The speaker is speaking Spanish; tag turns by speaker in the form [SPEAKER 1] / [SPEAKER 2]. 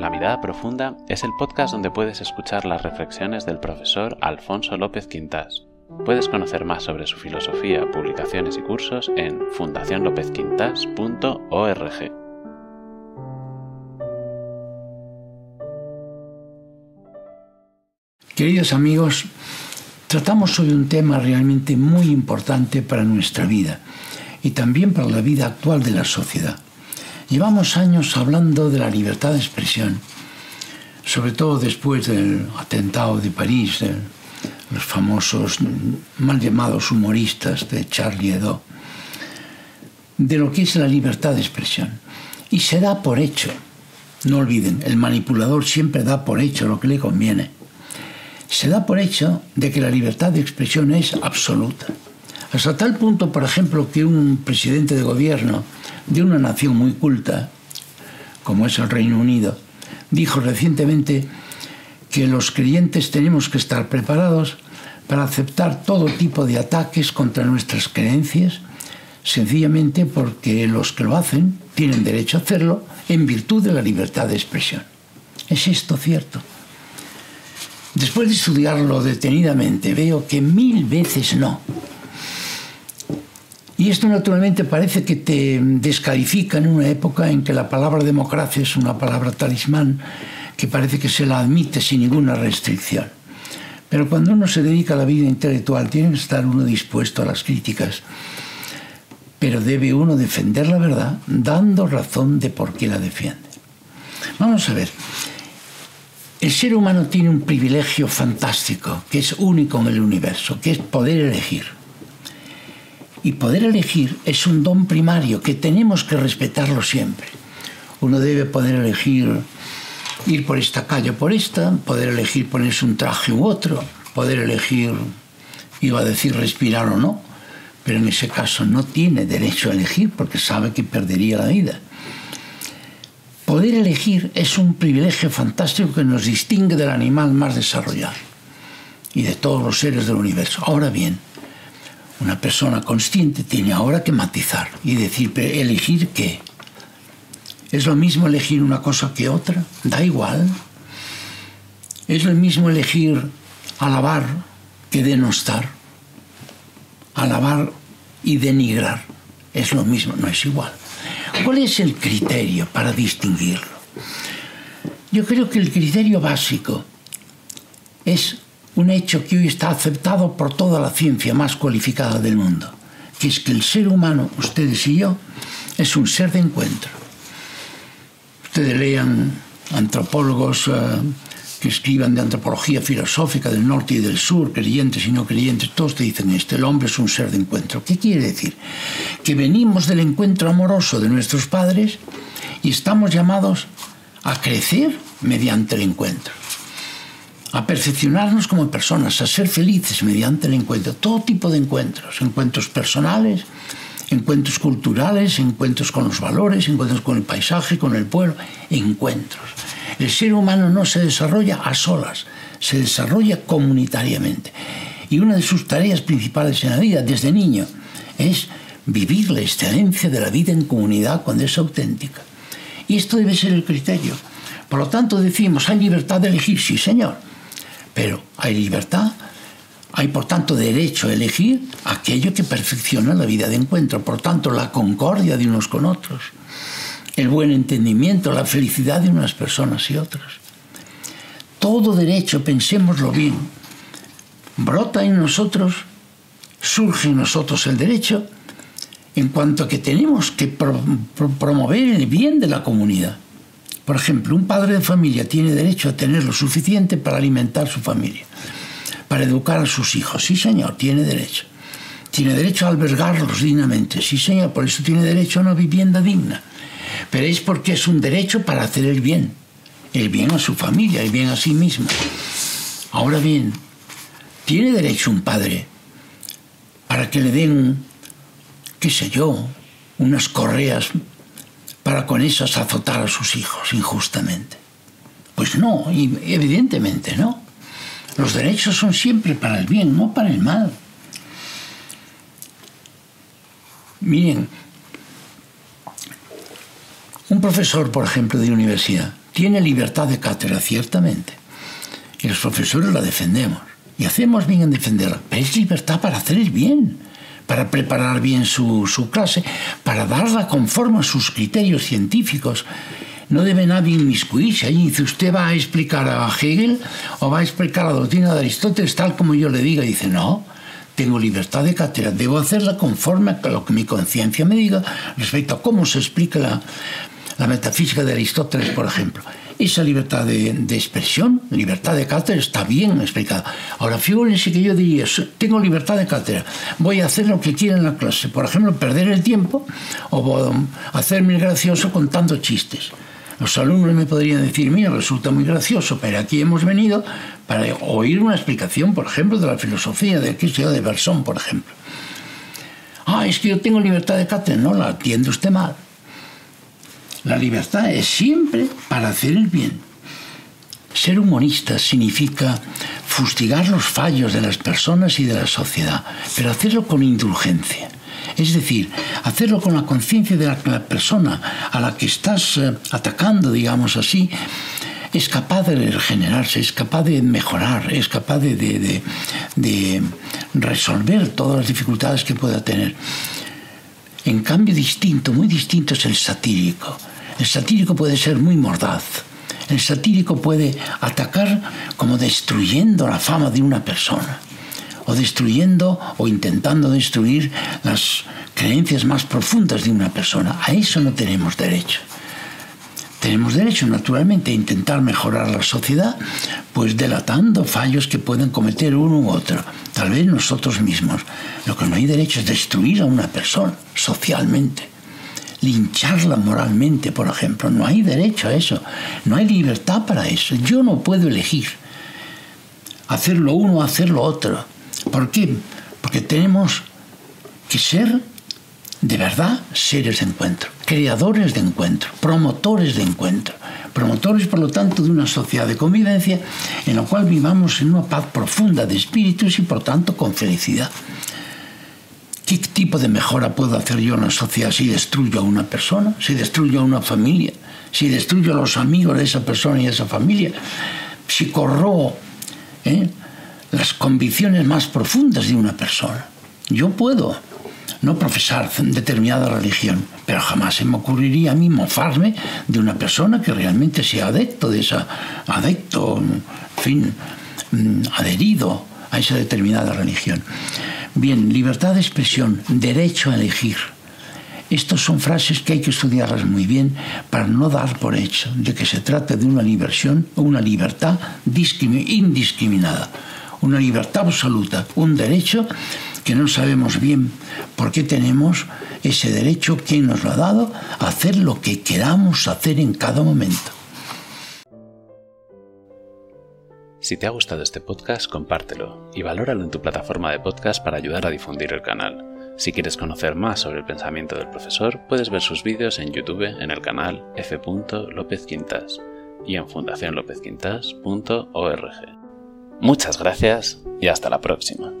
[SPEAKER 1] La Mirada Profunda es el podcast donde puedes escuchar las reflexiones del profesor Alfonso López Quintas. Puedes conocer más sobre su filosofía, publicaciones y cursos en fundacionlopezquintas.org.
[SPEAKER 2] Queridos amigos, tratamos hoy un tema realmente muy importante para nuestra vida y también para la vida actual de la sociedad. Llevamos años hablando de la libertad de expresión, sobre todo después del atentado de París, de los famosos mal llamados humoristas de Charlie Hebdo, de lo que es la libertad de expresión. Y se da por hecho, no olviden, el manipulador siempre da por hecho lo que le conviene. Se da por hecho de que la libertad de expresión es absoluta hasta tal punto, por ejemplo, que un presidente de gobierno de una nación muy culta, como es el Reino Unido, dijo recientemente que los creyentes tenemos que estar preparados para aceptar todo tipo de ataques contra nuestras creencias, sencillamente porque los que lo hacen tienen derecho a hacerlo en virtud de la libertad de expresión. ¿Es esto cierto? Después de estudiarlo detenidamente, veo que mil veces no. Y esto naturalmente parece que te descalifica en una época en que la palabra democracia es una palabra talismán que parece que se la admite sin ninguna restricción. Pero cuando uno se dedica a la vida intelectual tiene que estar uno dispuesto a las críticas. Pero debe uno defender la verdad dando razón de por qué la defiende. Vamos a ver. El ser humano tiene un privilegio fantástico, que es único en el universo, que es poder elegir. Y poder elegir es un don primario que tenemos que respetarlo siempre. Uno debe poder elegir ir por esta calle o por esta, poder elegir ponerse un traje u otro, poder elegir, iba a decir respirar o no, pero en ese caso no tiene derecho a elegir porque sabe que perdería la vida. Poder elegir es un privilegio fantástico que nos distingue del animal más desarrollado y de todos los seres del universo. Ahora bien, una persona consciente tiene ahora que matizar y decir, ¿elegir qué? ¿Es lo mismo elegir una cosa que otra? Da igual. ¿Es lo mismo elegir alabar que denostar? Alabar y denigrar. Es lo mismo, no es igual. ¿Cuál es el criterio para distinguirlo? Yo creo que el criterio básico es un hecho que hoy está aceptado por toda la ciencia más cualificada del mundo, que es que el ser humano, ustedes y yo, es un ser de encuentro. Ustedes lean antropólogos eh, que escriban de antropología filosófica del norte y del sur, creyentes y no creyentes, todos te dicen esto, el hombre es un ser de encuentro. ¿Qué quiere decir? Que venimos del encuentro amoroso de nuestros padres y estamos llamados a crecer mediante el encuentro a perfeccionarnos como personas, a ser felices mediante el encuentro, todo tipo de encuentros, encuentros personales, encuentros culturales, encuentros con los valores, encuentros con el paisaje, con el pueblo, encuentros. El ser humano no se desarrolla a solas, se desarrolla comunitariamente. Y una de sus tareas principales en la vida, desde niño, es vivir la excelencia de la vida en comunidad cuando es auténtica. Y esto debe ser el criterio. Por lo tanto, decimos, hay libertad de elegir, sí, señor pero hay libertad, hay por tanto derecho a elegir aquello que perfecciona la vida de encuentro, por tanto la concordia de unos con otros, el buen entendimiento, la felicidad de unas personas y otras. Todo derecho, pensémoslo bien, brota en nosotros, surge en nosotros el derecho, en cuanto que tenemos que promover el bien de la comunidad. Por ejemplo, un padre de familia tiene derecho a tener lo suficiente para alimentar su familia, para educar a sus hijos. Sí, señor, tiene derecho. Tiene derecho a albergarlos dignamente. Sí, señor, por eso tiene derecho a una vivienda digna. Pero es porque es un derecho para hacer el bien. El bien a su familia, el bien a sí mismo. Ahora bien, tiene derecho un padre para que le den, qué sé yo, unas correas para con esas azotar a sus hijos injustamente. Pues no, evidentemente no. Los derechos son siempre para el bien, no para el mal. Miren, un profesor, por ejemplo, de universidad, tiene libertad de cátedra, ciertamente. Y los profesores la defendemos. Y hacemos bien en defenderla. Pero es libertad para hacer el bien, para preparar bien su, su clase, para darla conforme a sus criterios científicos. No debe nadie inmiscuirse ahí. Dice, usted va a explicar a Hegel o va a explicar la doctrina de Aristóteles tal como yo le diga. Dice, no, tengo libertad de cátedra, debo hacerla conforme a lo que mi conciencia me diga respecto a cómo se explica la, la metafísica de Aristóteles, por ejemplo. Esa libertad de, expresión, libertad de cátedra, está bien explicada. Ahora, fíjense que yo diría, tengo libertad de cátedra, voy a hacer lo que quiera en la clase. Por ejemplo, perder el tiempo o hacerme gracioso contando chistes. Los alumnos me podrían decir, mira, resulta muy gracioso, pero aquí hemos venido para oír una explicación, por ejemplo, de la filosofía de Cristo de Bersón, por ejemplo. Ah, es que yo tengo libertad de cátedra. No, la entiende usted mal. La libertad es siempre para hacer el bien. Ser humanista significa fustigar los fallos de las personas y de la sociedad, pero hacerlo con indulgencia. Es decir, hacerlo con la conciencia de la, la, persona a la que estás eh, atacando, digamos así, es capaz de regenerarse, es capaz de mejorar, es capaz de, de resolver todas las dificultades que pueda tener. En cambio, distinto, muy distinto es el satírico. El satírico puede ser muy mordaz. El satírico puede atacar como destruyendo la fama de una persona o destruyendo o intentando destruir las creencias más profundas de una persona. A eso no tenemos derecho. Tenemos derecho, naturalmente, a intentar mejorar la sociedad, pues delatando fallos que pueden cometer uno u otro, tal vez nosotros mismos. Lo que no hay derecho es destruir a una persona socialmente, lincharla moralmente, por ejemplo. No hay derecho a eso, no hay libertad para eso. Yo no puedo elegir hacer lo uno o hacer lo otro. ¿Por qué? Porque tenemos que ser de verdad seres de encuentro, creadores de encuentro, promotores de encuentro, promotores por lo tanto de una sociedad de convivencia en la cual vivamos en una paz profunda de espíritus y por tanto con felicidad. ¿Qué tipo de mejora puedo hacer yo en la sociedad si destruyo a una persona, si destruyo a una familia, si destruyo a los amigos de esa persona y esa familia, si corro ¿eh? las convicciones más profundas de una persona? Yo puedo no profesar determinada religión, pero jamás se me ocurriría a mí mofarme de una persona que realmente sea adepto de esa, adecto, en fin, mm, adherido a esa determinada religión. Bien, libertad de expresión, derecho a elegir. Estas son frases que hay que estudiarlas muy bien para no dar por hecho de que se trata de una libertad, una libertad indiscriminada, una libertad absoluta, un derecho que no sabemos bien por qué tenemos ese derecho, quién nos lo ha dado, a hacer lo que queramos hacer en cada momento.
[SPEAKER 1] Si te ha gustado este podcast, compártelo y valóralo en tu plataforma de podcast para ayudar a difundir el canal. Si quieres conocer más sobre el pensamiento del profesor, puedes ver sus vídeos en YouTube en el canal F. Y en fundacionlopezquintas.org. Muchas gracias y hasta la próxima.